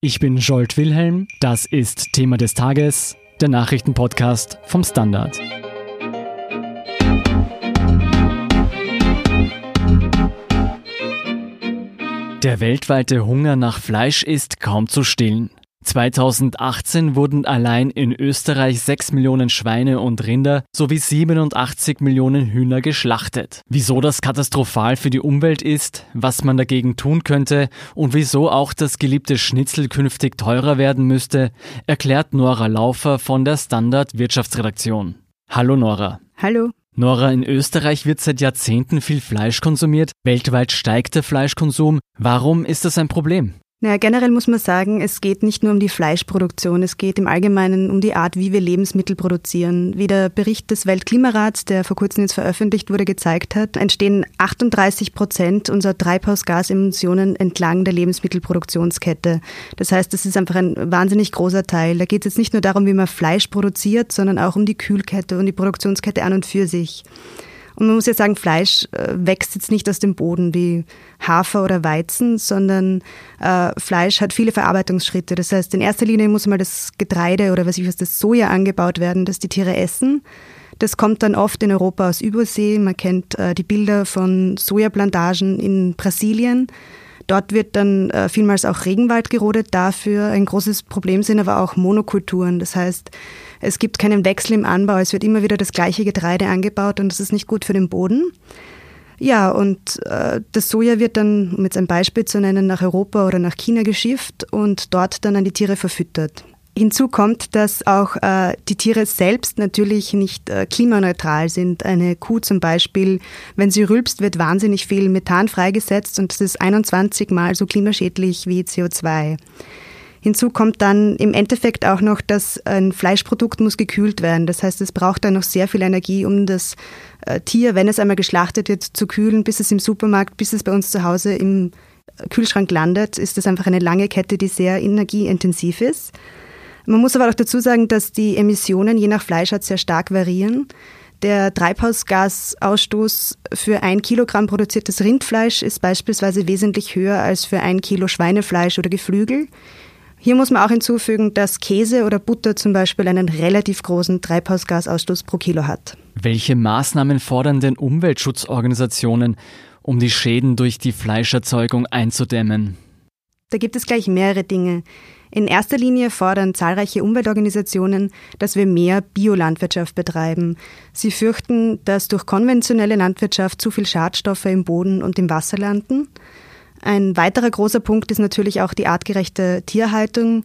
Ich bin Jolt Wilhelm, das ist Thema des Tages, der Nachrichtenpodcast vom Standard. Der weltweite Hunger nach Fleisch ist kaum zu stillen. 2018 wurden allein in Österreich 6 Millionen Schweine und Rinder sowie 87 Millionen Hühner geschlachtet. Wieso das katastrophal für die Umwelt ist, was man dagegen tun könnte und wieso auch das geliebte Schnitzel künftig teurer werden müsste, erklärt Nora Laufer von der Standard Wirtschaftsredaktion. Hallo Nora. Hallo. Nora, in Österreich wird seit Jahrzehnten viel Fleisch konsumiert, weltweit steigt der Fleischkonsum. Warum ist das ein Problem? Naja, generell muss man sagen, es geht nicht nur um die Fleischproduktion, es geht im Allgemeinen um die Art, wie wir Lebensmittel produzieren. Wie der Bericht des Weltklimarats, der vor kurzem jetzt veröffentlicht wurde, gezeigt hat, entstehen 38 Prozent unserer Treibhausgasemissionen entlang der Lebensmittelproduktionskette. Das heißt, das ist einfach ein wahnsinnig großer Teil. Da geht es jetzt nicht nur darum, wie man Fleisch produziert, sondern auch um die Kühlkette und die Produktionskette an und für sich. Und man muss ja sagen, Fleisch äh, wächst jetzt nicht aus dem Boden wie Hafer oder Weizen, sondern äh, Fleisch hat viele Verarbeitungsschritte. Das heißt, in erster Linie muss mal das Getreide oder was ich weiß, das Soja angebaut werden, das die Tiere essen. Das kommt dann oft in Europa aus Übersee. Man kennt äh, die Bilder von Sojaplantagen in Brasilien. Dort wird dann äh, vielmals auch Regenwald gerodet. Dafür ein großes Problem sind aber auch Monokulturen. Das heißt, es gibt keinen Wechsel im Anbau. Es wird immer wieder das gleiche Getreide angebaut und das ist nicht gut für den Boden. Ja, und äh, das Soja wird dann, um jetzt ein Beispiel zu nennen, nach Europa oder nach China geschifft und dort dann an die Tiere verfüttert. Hinzu kommt, dass auch äh, die Tiere selbst natürlich nicht äh, klimaneutral sind. Eine Kuh zum Beispiel, wenn sie rülpst, wird wahnsinnig viel Methan freigesetzt und das ist 21 mal so klimaschädlich wie CO2. Hinzu kommt dann im Endeffekt auch noch, dass ein Fleischprodukt muss gekühlt werden. Das heißt, es braucht dann noch sehr viel Energie, um das äh, Tier, wenn es einmal geschlachtet wird, zu kühlen, bis es im Supermarkt, bis es bei uns zu Hause im Kühlschrank landet, ist das einfach eine lange Kette, die sehr energieintensiv ist. Man muss aber auch dazu sagen, dass die Emissionen je nach Fleischart sehr stark variieren. Der Treibhausgasausstoß für ein Kilogramm produziertes Rindfleisch ist beispielsweise wesentlich höher als für ein Kilo Schweinefleisch oder Geflügel. Hier muss man auch hinzufügen, dass Käse oder Butter zum Beispiel einen relativ großen Treibhausgasausstoß pro Kilo hat. Welche Maßnahmen fordern denn Umweltschutzorganisationen, um die Schäden durch die Fleischerzeugung einzudämmen? Da gibt es gleich mehrere Dinge. In erster Linie fordern zahlreiche Umweltorganisationen, dass wir mehr Biolandwirtschaft betreiben. Sie fürchten, dass durch konventionelle Landwirtschaft zu viel Schadstoffe im Boden und im Wasser landen. Ein weiterer großer Punkt ist natürlich auch die artgerechte Tierhaltung.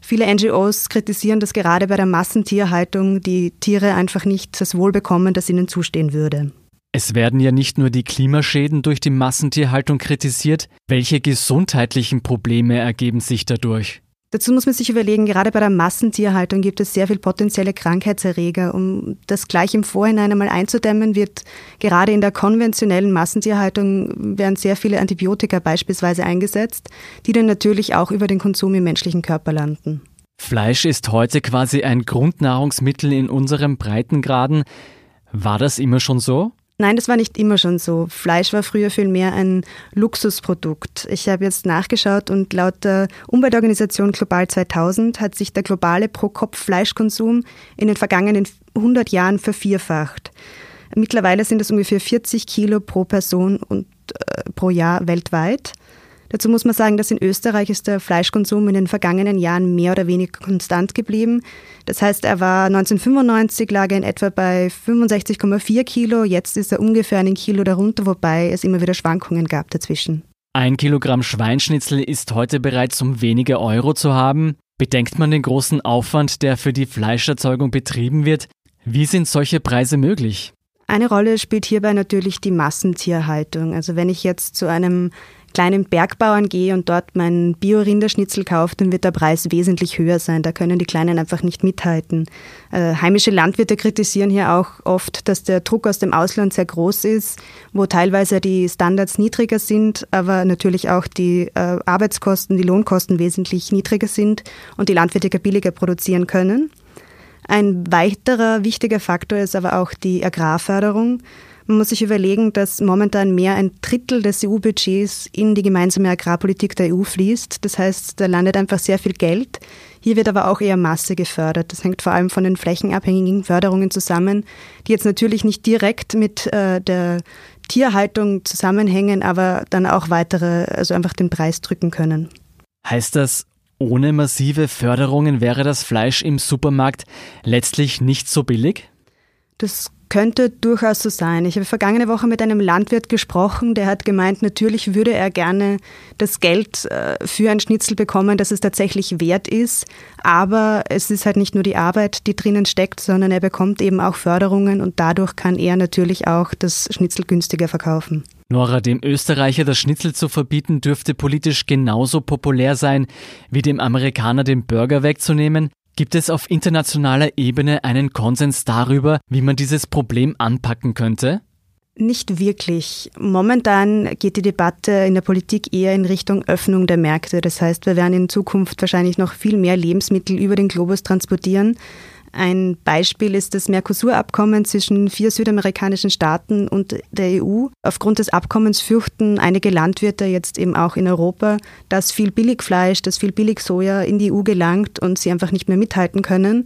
Viele NGOs kritisieren, dass gerade bei der Massentierhaltung die Tiere einfach nicht das Wohl bekommen, das ihnen zustehen würde. Es werden ja nicht nur die Klimaschäden durch die Massentierhaltung kritisiert, welche gesundheitlichen Probleme ergeben sich dadurch? Dazu muss man sich überlegen, gerade bei der Massentierhaltung gibt es sehr viel potenzielle Krankheitserreger. Um das gleich im Vorhinein einmal einzudämmen, wird gerade in der konventionellen Massentierhaltung werden sehr viele Antibiotika beispielsweise eingesetzt, die dann natürlich auch über den Konsum im menschlichen Körper landen. Fleisch ist heute quasi ein Grundnahrungsmittel in unserem Breitengraden. War das immer schon so? Nein, das war nicht immer schon so. Fleisch war früher viel mehr ein Luxusprodukt. Ich habe jetzt nachgeschaut und laut der Umweltorganisation Global 2000 hat sich der globale Pro-Kopf-Fleischkonsum in den vergangenen 100 Jahren vervierfacht. Mittlerweile sind es ungefähr 40 Kilo pro Person und äh, pro Jahr weltweit. Dazu muss man sagen, dass in Österreich ist der Fleischkonsum in den vergangenen Jahren mehr oder weniger konstant geblieben. Das heißt, er war 1995 lag er in etwa bei 65,4 Kilo, jetzt ist er ungefähr einen Kilo darunter, wobei es immer wieder Schwankungen gab dazwischen. Ein Kilogramm Schweinschnitzel ist heute bereits um wenige Euro zu haben. Bedenkt man den großen Aufwand, der für die Fleischerzeugung betrieben wird? Wie sind solche Preise möglich? Eine Rolle spielt hierbei natürlich die Massentierhaltung. Also wenn ich jetzt zu einem kleinen Bergbauern gehe und dort mein Bio-Rinderschnitzel kaufe, dann wird der Preis wesentlich höher sein. Da können die Kleinen einfach nicht mithalten. Äh, heimische Landwirte kritisieren hier auch oft, dass der Druck aus dem Ausland sehr groß ist, wo teilweise die Standards niedriger sind, aber natürlich auch die äh, Arbeitskosten, die Lohnkosten wesentlich niedriger sind und die Landwirte billiger produzieren können. Ein weiterer wichtiger Faktor ist aber auch die Agrarförderung. Man muss sich überlegen, dass momentan mehr ein Drittel des EU-Budgets in die gemeinsame Agrarpolitik der EU fließt. Das heißt, da landet einfach sehr viel Geld. Hier wird aber auch eher Masse gefördert. Das hängt vor allem von den flächenabhängigen Förderungen zusammen, die jetzt natürlich nicht direkt mit äh, der Tierhaltung zusammenhängen, aber dann auch weitere, also einfach den Preis drücken können. Heißt das, ohne massive Förderungen wäre das Fleisch im Supermarkt letztlich nicht so billig? Das könnte durchaus so sein. Ich habe vergangene Woche mit einem Landwirt gesprochen, der hat gemeint, natürlich würde er gerne das Geld äh, für ein Schnitzel bekommen, das es tatsächlich wert ist. Aber es ist halt nicht nur die Arbeit, die drinnen steckt, sondern er bekommt eben auch Förderungen und dadurch kann er natürlich auch das Schnitzel günstiger verkaufen. Nora, dem Österreicher das Schnitzel zu verbieten, dürfte politisch genauso populär sein, wie dem Amerikaner den Burger wegzunehmen. Gibt es auf internationaler Ebene einen Konsens darüber, wie man dieses Problem anpacken könnte? Nicht wirklich. Momentan geht die Debatte in der Politik eher in Richtung Öffnung der Märkte. Das heißt, wir werden in Zukunft wahrscheinlich noch viel mehr Lebensmittel über den Globus transportieren. Ein Beispiel ist das Mercosur-Abkommen zwischen vier südamerikanischen Staaten und der EU. Aufgrund des Abkommens fürchten einige Landwirte jetzt eben auch in Europa, dass viel Billigfleisch, dass viel Billigsoja in die EU gelangt und sie einfach nicht mehr mithalten können.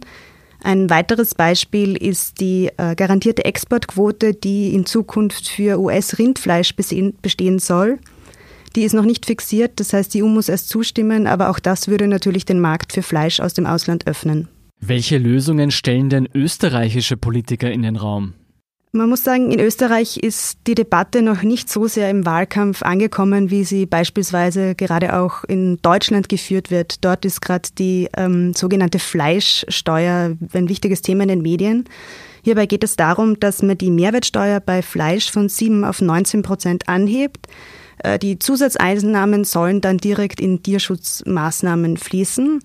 Ein weiteres Beispiel ist die äh, garantierte Exportquote, die in Zukunft für US-Rindfleisch bestehen soll. Die ist noch nicht fixiert, das heißt, die EU muss erst zustimmen, aber auch das würde natürlich den Markt für Fleisch aus dem Ausland öffnen. Welche Lösungen stellen denn österreichische Politiker in den Raum? Man muss sagen, in Österreich ist die Debatte noch nicht so sehr im Wahlkampf angekommen, wie sie beispielsweise gerade auch in Deutschland geführt wird. Dort ist gerade die ähm, sogenannte Fleischsteuer ein wichtiges Thema in den Medien. Hierbei geht es darum, dass man die Mehrwertsteuer bei Fleisch von 7 auf 19 Prozent anhebt. Äh, die Zusatzeinnahmen sollen dann direkt in Tierschutzmaßnahmen fließen.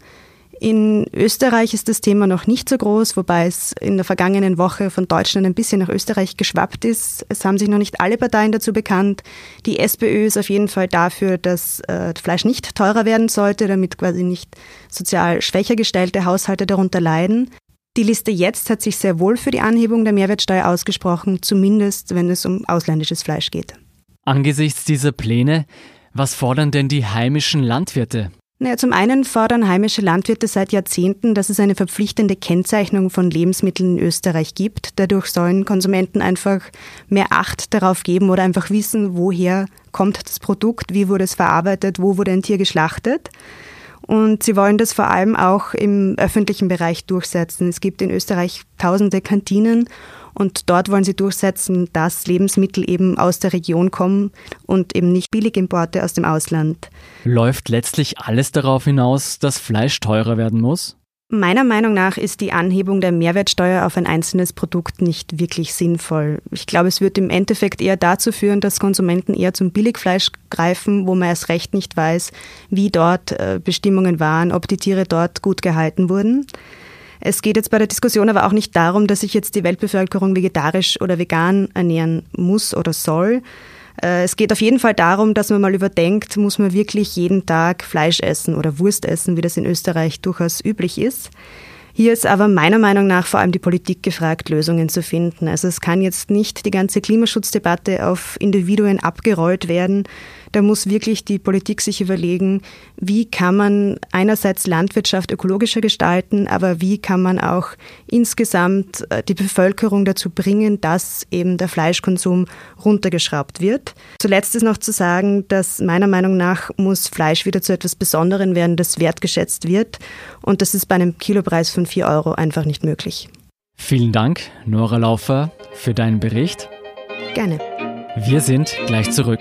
In Österreich ist das Thema noch nicht so groß, wobei es in der vergangenen Woche von Deutschland ein bisschen nach Österreich geschwappt ist. Es haben sich noch nicht alle Parteien dazu bekannt. Die SPÖ ist auf jeden Fall dafür, dass äh, Fleisch nicht teurer werden sollte, damit quasi nicht sozial schwächer gestellte Haushalte darunter leiden. Die Liste jetzt hat sich sehr wohl für die Anhebung der Mehrwertsteuer ausgesprochen, zumindest wenn es um ausländisches Fleisch geht. Angesichts dieser Pläne, was fordern denn die heimischen Landwirte? Naja, zum einen fordern heimische Landwirte seit Jahrzehnten, dass es eine verpflichtende Kennzeichnung von Lebensmitteln in Österreich gibt. Dadurch sollen Konsumenten einfach mehr Acht darauf geben oder einfach wissen, woher kommt das Produkt, wie wurde es verarbeitet, wo wurde ein Tier geschlachtet. Und sie wollen das vor allem auch im öffentlichen Bereich durchsetzen. Es gibt in Österreich tausende Kantinen und dort wollen sie durchsetzen, dass Lebensmittel eben aus der Region kommen und eben nicht Billigimporte aus dem Ausland. Läuft letztlich alles darauf hinaus, dass Fleisch teurer werden muss? Meiner Meinung nach ist die Anhebung der Mehrwertsteuer auf ein einzelnes Produkt nicht wirklich sinnvoll. Ich glaube, es wird im Endeffekt eher dazu führen, dass Konsumenten eher zum Billigfleisch greifen, wo man erst recht nicht weiß, wie dort äh, Bestimmungen waren, ob die Tiere dort gut gehalten wurden. Es geht jetzt bei der Diskussion aber auch nicht darum, dass sich jetzt die Weltbevölkerung vegetarisch oder vegan ernähren muss oder soll. Äh, es geht auf jeden Fall darum, dass man mal überdenkt, muss man wirklich jeden Tag Fleisch essen oder Wurst essen, wie das in Österreich durchaus üblich ist. Hier ist aber meiner Meinung nach vor allem die Politik gefragt, Lösungen zu finden. Also es kann jetzt nicht die ganze Klimaschutzdebatte auf Individuen abgerollt werden. Da muss wirklich die Politik sich überlegen, wie kann man einerseits Landwirtschaft ökologischer gestalten, aber wie kann man auch insgesamt äh, die Bevölkerung dazu bringen, dass eben der Fleischkonsum runtergeschraubt wird. Zuletzt ist noch zu sagen, dass meiner Meinung nach muss Fleisch wieder zu etwas Besonderem werden, das wertgeschätzt wird. Und das ist bei einem Kilopreis von 4 Euro einfach nicht möglich. Vielen Dank, Nora Laufer, für deinen Bericht. Gerne. Wir sind gleich zurück.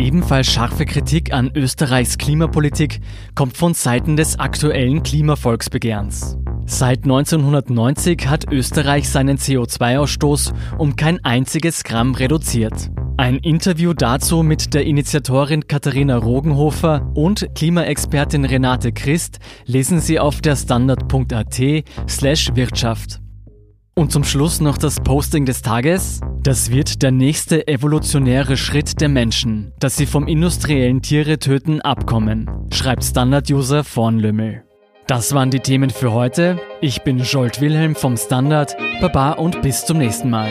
Ebenfalls scharfe Kritik an Österreichs Klimapolitik kommt von Seiten des aktuellen Klimavolksbegehrens. Seit 1990 hat Österreich seinen CO2-Ausstoß um kein einziges Gramm reduziert. Ein Interview dazu mit der Initiatorin Katharina Rogenhofer und Klimaexpertin Renate Christ lesen Sie auf der Standard.at slash Wirtschaft. Und zum Schluss noch das Posting des Tages. Das wird der nächste evolutionäre Schritt der Menschen, dass sie vom industriellen Tiere töten abkommen, schreibt Standard-User von Lümmel. Das waren die Themen für heute. Ich bin Jolt Wilhelm vom Standard. Baba und bis zum nächsten Mal.